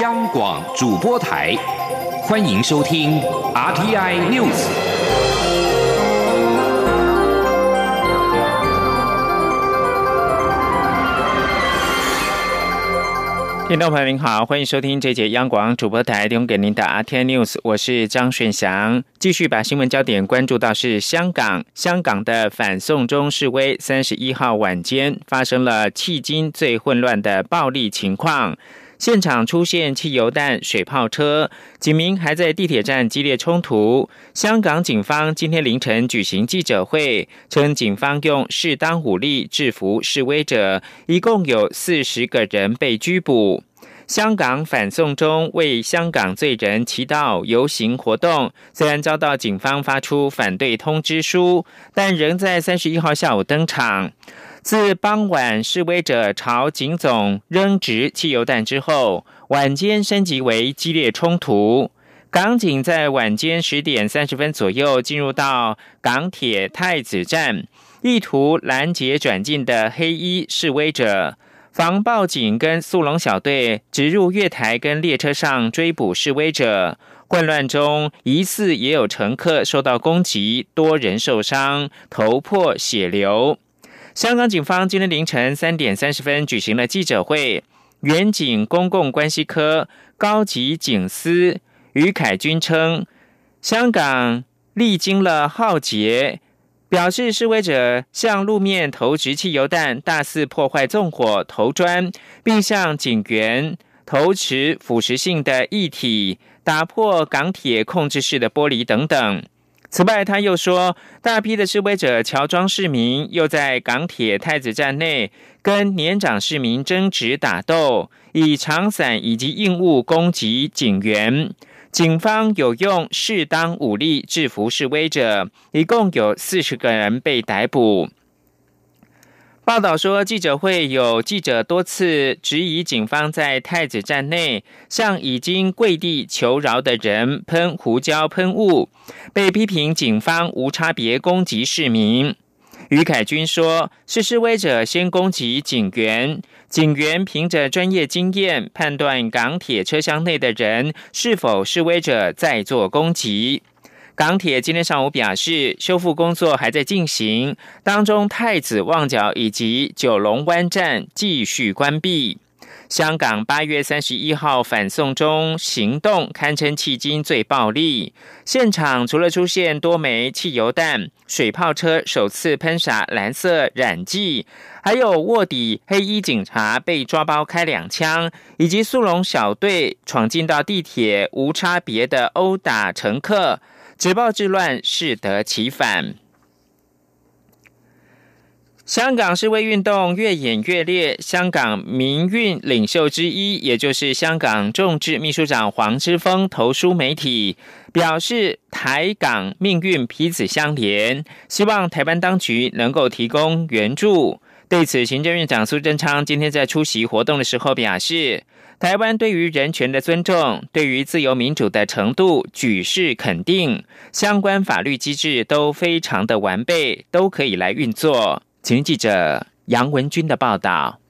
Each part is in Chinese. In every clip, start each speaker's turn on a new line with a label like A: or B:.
A: 央广主播台，欢迎收听 RTI News。
B: 听众朋友您好，欢迎收听这节央广主播台提供给您的 RTI News，我是张顺祥，继续把新闻焦点关注到是香港，香港的反送中示威，三十一号晚间发生了迄今最混乱的暴力情况。现场出现汽油弹、水炮车，警民还在地铁站激烈冲突。香港警方今天凌晨举行记者会，称警方用适当武力制服示威者，一共有四十个人被拘捕。香港反送中为香港罪人祈祷游行活动，虽然遭到警方发出反对通知书，但仍在三十一号下午登场。自傍晚示威者朝警总扔掷汽油弹之后，晚间升级为激烈冲突。港警在晚间十点三十分左右进入到港铁太子站，意图拦截转进的黑衣示威者。防暴警跟速龙小队直入月台跟列车上追捕示威者。混乱中，疑似也有乘客受到攻击，多人受伤，头破血流。香港警方今天凌晨三点三十分举行了记者会，远警公共关系科高级警司于凯军称，香港历经了浩劫，表示示威者向路面投掷汽油弹、大肆破坏纵火、投砖，并向警员投掷腐蚀性的液体，打破港铁控制室的玻璃等等。此外，他又说，大批的示威者乔装市民，又在港铁太子站内跟年长市民争执打斗，以长伞以及硬物攻击警员。警方有用适当武力制服示威者，一共有四十个人被逮捕。报道说，记者会有记者多次质疑警方在太子站内向已经跪地求饶的人喷胡椒喷雾，被批评警方无差别攻击市民。于凯军说，是示威者先攻击警员，警员凭着专业经验判断港铁车厢内的人是否示威者在做攻击。港铁今天上午表示，修复工作还在进行当中，太子旺角以及九龙湾站继续关闭。香港八月三十一号反送中行动堪称迄今最暴力，现场除了出现多枚汽油弹、水炮车首次喷洒蓝色染剂，还有卧底黑衣警察被抓包开两枪，以及速龙小队闯进到地铁无差别的殴打乘客。止暴制乱，适得其反。香港示威运动越演越烈，香港民运领袖之一，也就是香港众志秘书长黄之锋投书媒体，表示台港命运彼此相连，希望台湾当局能够提供援助。对此，行政院长苏贞昌今天在出席活动的时候表示。台湾对于人权的尊重，对于自由民主的程度，举世肯定，相关法律机制都非常的完备，都可以来运作。请记者杨文军的报道。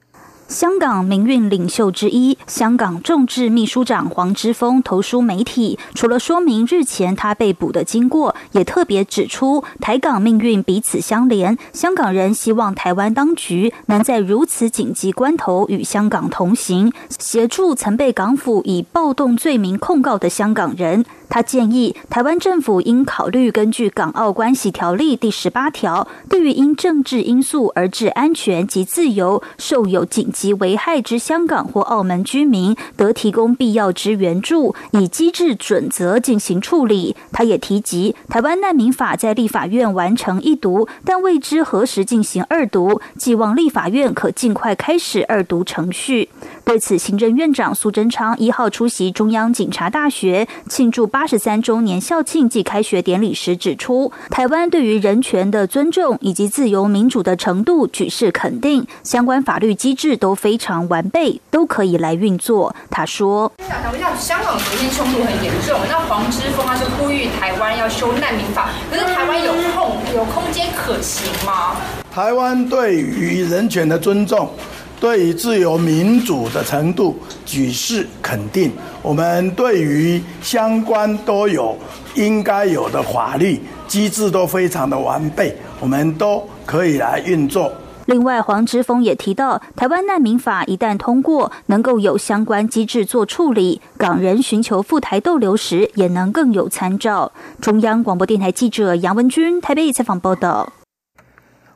C: 香港民运领袖之一、香港众志秘书长黄之锋投书媒体，除了说明日前他被捕的经过，也特别指出台港命运彼此相连。香港人希望台湾当局能在如此紧急关头与香港同行，协助曾被港府以暴动罪名控告的香港人。他建议台湾政府应考虑根据《港澳关系条例》第十八条，对于因政治因素而致安全及自由受有紧急危害之香港或澳门居民，得提供必要之援助，以机制准则进行处理。他也提及，台湾难民法在立法院完成一读，但未知何时进行二读，寄望立法院可尽快开始二读程序。对此，行政院长苏贞昌一号出席中央警察大学庆祝。八十三周年校庆暨开学典礼时指出，台湾对于人权的尊重以及自由民主的程度举世肯定，相关法律机制都非常完备，都可以来运作。他说：“
D: 想问一下，香港昨天冲突很严重，那黄之锋他是呼吁台湾要修难民法，可是台湾有空有空间可行吗？
E: 台湾对于人权的尊重。”对于自由民主的程度举世肯定。我们对于相关都有应该有的法律机制都非常的完备，我们都可以来运作。
C: 另外，黄之锋也提到，台湾难民法一旦通过，能够有相关机制做处理，港人寻求赴台逗留时也能更有参照。中央广播电台记者杨文君台北采访报道。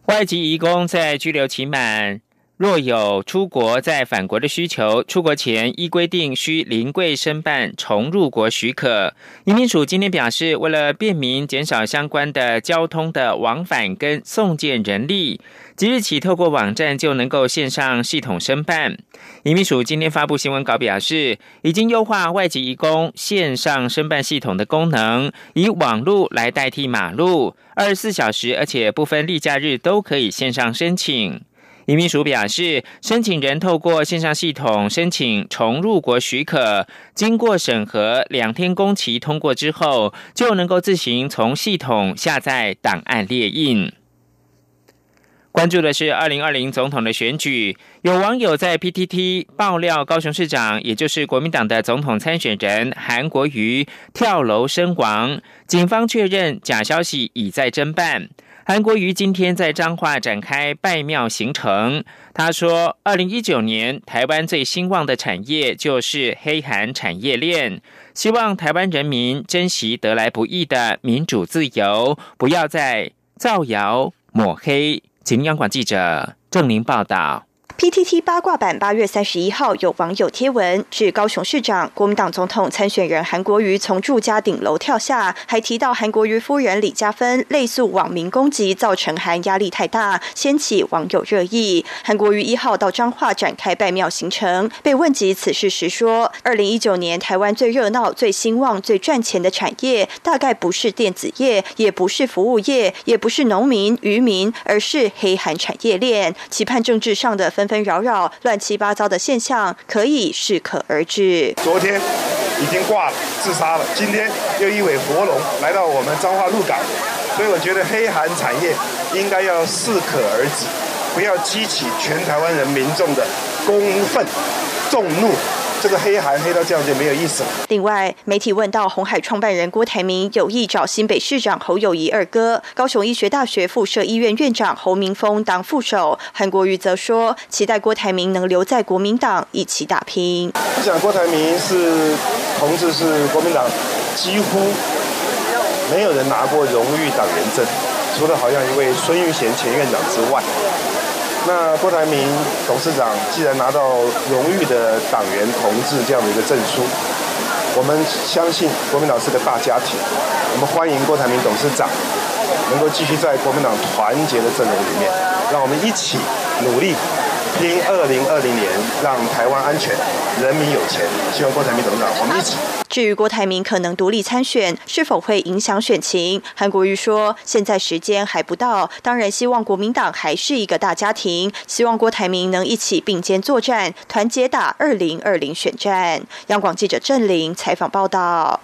B: 外籍移工在拘留期满。若有出国再返国的需求，出国前依规定需临柜申办重入国许可。移民署今天表示，为了便民，减少相关的交通的往返跟送件人力，即日起透过网站就能够线上系统申办。移民署今天发布新闻稿表示，已经优化外籍移工线上申办系统的功能，以网路来代替马路，二十四小时而且不分例假日都可以线上申请。移民署表示，申请人透过线上系统申请重入国许可，经过审核，两天工期通过之后，就能够自行从系统下载档案列印。关注的是二零二零总统的选举，有网友在 PTT 爆料，高雄市长，也就是国民党的总统参选人韩国瑜跳楼身亡，警方确认假消息已在侦办。韩国瑜今天在彰化展开拜庙行程。他说：“二零一九年台湾最兴旺的产业就是黑韩产业链，希望台湾人民珍惜得来不易的民主自由，不要再造谣抹黑。”请央广记者郑玲报道。
F: PTT 八卦版八月三十一号有网友贴文，指高雄市长、国民党总统参选人韩国瑜从住家顶楼跳下，还提到韩国瑜夫人李嘉芬类诉网民攻击，造成韩压力太大，掀起网友热议。韩国瑜一号到彰化展开拜庙行程，被问及此事时说：“二零一九年台湾最热闹、最兴旺、最赚钱的产业，大概不是电子业，也不是服务业，也不是农民、渔民，而是黑韩产业链。期盼政治上的分。”纷扰扰、乱七八糟的现象可以适可而止。
G: 昨天已经挂了、自杀了，今天又一尾活龙来到我们彰化鹿港，所以我觉得黑韩产业应该要适可而止，不要激起全台湾人民众的公愤、众怒。这个黑韩黑到这样就没有意思了。
F: 另外，媒体问到红海创办人郭台铭有意找新北市长侯友谊二哥、高雄医学大学附设医院院长侯明峰当副手，韩国瑜则说期待郭台铭能留在国民党一起打拼。
G: 我想郭台铭是同志，是国民党几乎没有人拿过荣誉党员证，除了好像一位孙玉贤前院长之外。那郭台铭董事长既然拿到荣誉的党员同志这样的一个证书，我们相信国民党是个大家庭，我们欢迎郭台铭董事长能够继续在国民党团结的阵容里面，让我们一起努力。拼二零二零年，让台湾安全，人民有钱。希望郭台铭董事长，我们一起。
F: 至于郭台铭可能独立参选，是否会影响选情？韩国瑜说，现在时间还不到，当然希望国民党还是一个大家庭，希望郭台铭能一起并肩作战，团结打二零二零选战。央广记者郑玲采访报道。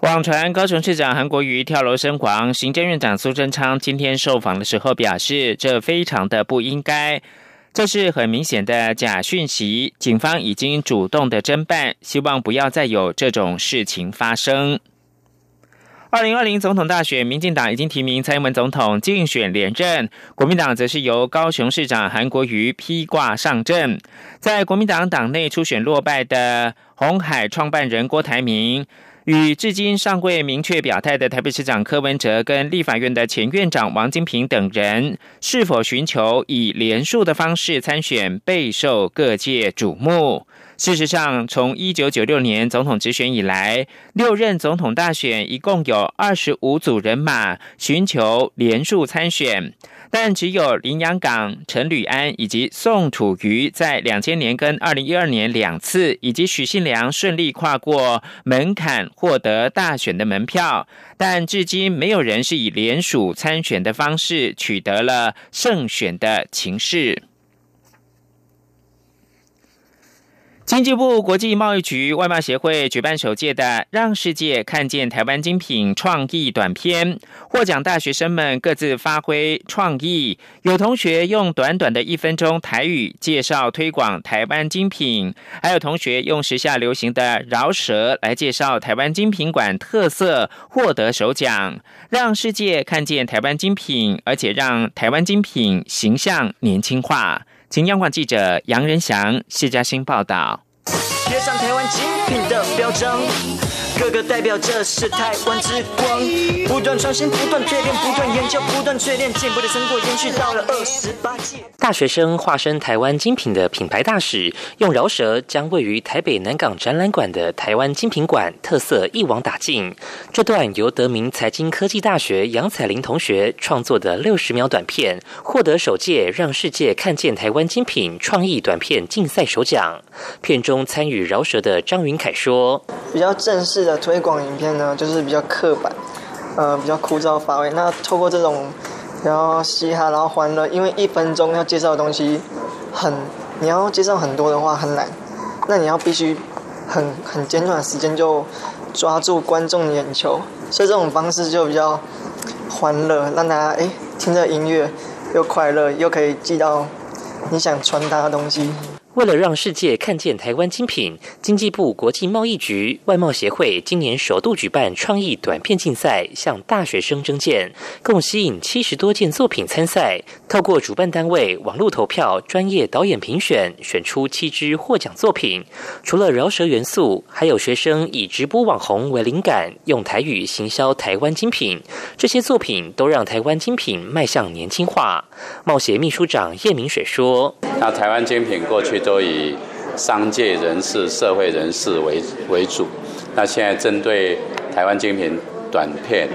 B: 网传高雄市长韩国瑜跳楼身亡，行政院长苏贞昌今天受访的时候表示，这非常的不应该。这是很明显的假讯息，警方已经主动的侦办，希望不要再有这种事情发生。二零二零总统大选，民进党已经提名蔡英文总统竞选连任，国民党则是由高雄市长韩国瑜披挂上阵。在国民党党内初选落败的红海创办人郭台铭。与至今尚未明确表态的台北市长柯文哲跟立法院的前院长王金平等人，是否寻求以连署的方式参选，备受各界瞩目。事实上，从一九九六年总统直选以来，六任总统大选一共有二十五组人马寻求连署参选。但只有林洋港、陈履安以及宋楚瑜在两千年跟二零一二年两次，以及许信良顺利跨过门槛获得大选的门票，但至今没有人是以联署参选的方式取得了胜选的情势。经济部国际贸易局外贸协会举办首届的“让世界看见台湾精品”创意短片，获奖大学生们各自发挥创意。有同学用短短的一分钟台语介绍推广台湾精品，还有同学用时下流行的饶舌来介绍台湾精品馆特色，获得首奖。让世界看见台湾精品，而且让台湾精品形象年轻化。请央广记者杨仁祥、谢嘉欣报道。贴上台湾精品的标章。个个代表着是台湾之光，不断创新，不断淬炼，不断研究，不断淬炼，进步的成果延续到了二十八届。大学生化身台湾精品的品牌大使，用饶舌将位于台北南港展览馆的台湾精品馆特色一网打尽。这段由德明财经科技大学杨彩玲同学创作的六十秒短片，获得首届让世界看见台湾精品创意短片竞赛首奖。片中参与饶舌的张云凯说：“
H: 比较正式。”的推广影片呢，就是比较刻板，呃，比较枯燥乏味。那透过这种比较嘻哈，然后欢乐，因为一分钟要介绍的东西很，你要介绍很多的话很难，那你要必须很很简短的时间就抓住观众的眼球，所以这种方式就比较欢乐，让大家哎听着音乐又快乐，又可以记到你想传达的东西。
B: 为了让世界看见台湾精品，经济部国际贸易局外贸协会今年首度举办创意短片竞赛，向大学生征件，共吸引七十多件作品参赛。透过主办单位网络投票、专业导演评选，选出七支获奖作品。除了饶舌元素，还有学生以直播网红为灵感，用台语行销台湾精品。这些作品都让台湾精品迈向年轻化。贸协秘书长叶明水说：“
I: 那台湾精品过去。”都以商界人士、社会人士为为主。那现在针对台湾精品短片，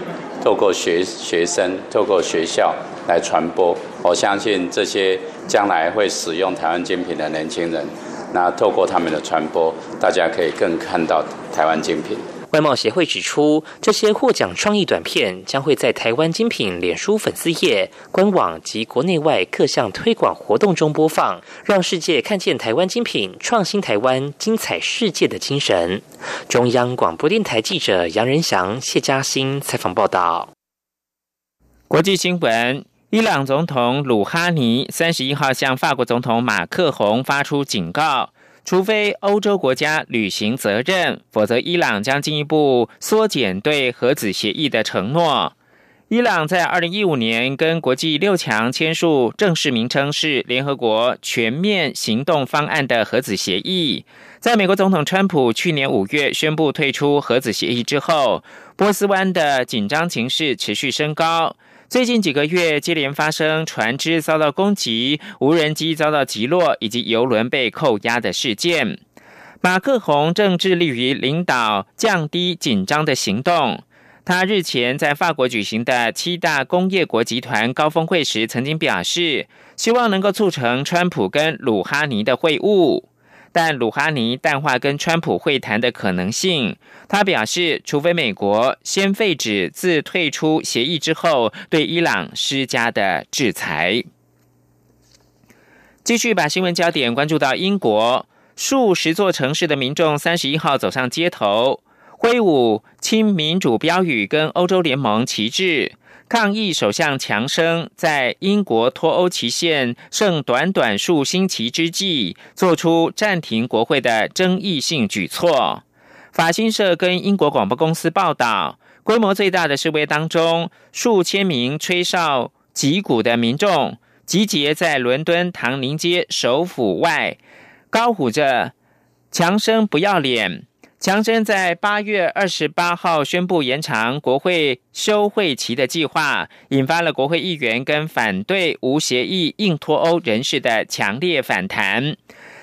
I: 透过学学生、透过学校来传播，我相信这些将来会使用台湾精品的年轻人，那透过他们的传播，大家可以更看到台湾精品。
B: 外贸协会指出，这些获奖创意短片将会在台湾精品脸书粉丝页、官网及国内外各项推广活动中播放，让世界看见台湾精品创新台湾、精彩世界的精神。中央广播电台记者杨仁祥、谢嘉欣采访报道。国际新闻：伊朗总统鲁哈尼三十一号向法国总统马克宏发出警告。除非欧洲国家履行责任，否则伊朗将进一步缩减对核子协议的承诺。伊朗在二零一五年跟国际六强签署正式名称是联合国全面行动方案的核子协议。在美国总统川普去年五月宣布退出核子协议之后，波斯湾的紧张情势持续升高。最近几个月接连发生船只遭到攻击、无人机遭到击落以及油轮被扣押的事件。马克宏正致力于领导降低紧张的行动。他日前在法国举行的七大工业国集团高峰会时，曾经表示希望能够促成川普跟鲁哈尼的会晤。但鲁哈尼淡化跟川普会谈的可能性。他表示，除非美国先废止自退出协议之后对伊朗施加的制裁。继续把新闻焦点关注到英国，数十座城市的民众三十一号走上街头，挥舞亲民主标语跟欧洲联盟旗帜。抗议首相强生在英国脱欧期限剩短短数星期之际，做出暂停国会的争议性举措。法新社跟英国广播公司报道，规模最大的示威当中，数千名吹哨击鼓的民众集结在伦敦唐宁街首府外，高呼着“强生不要脸”。强生在八月二十八号宣布延长国会休会期的计划，引发了国会议员跟反对无协议硬脱欧人士的强烈反弹。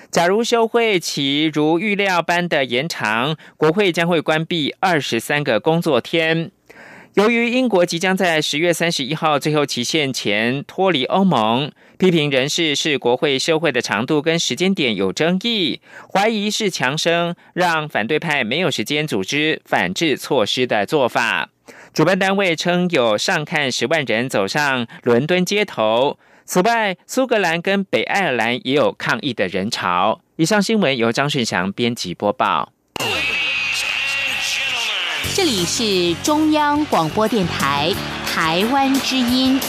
B: 假如休会期如预料般的延长，国会将会关闭二十三个工作天。由于英国即将在十月三十一号最后期限前脱离欧盟，批评人士是国会休会的长度跟时间点有争议，怀疑是强生让反对派没有时间组织反制措施的做法。主办单位称有上看十万人走上伦敦街头，此外，苏格兰跟北爱尔兰也有抗议的人潮。以上新闻由张顺祥编辑播报。
J: 这里是中央广播电台台湾之音。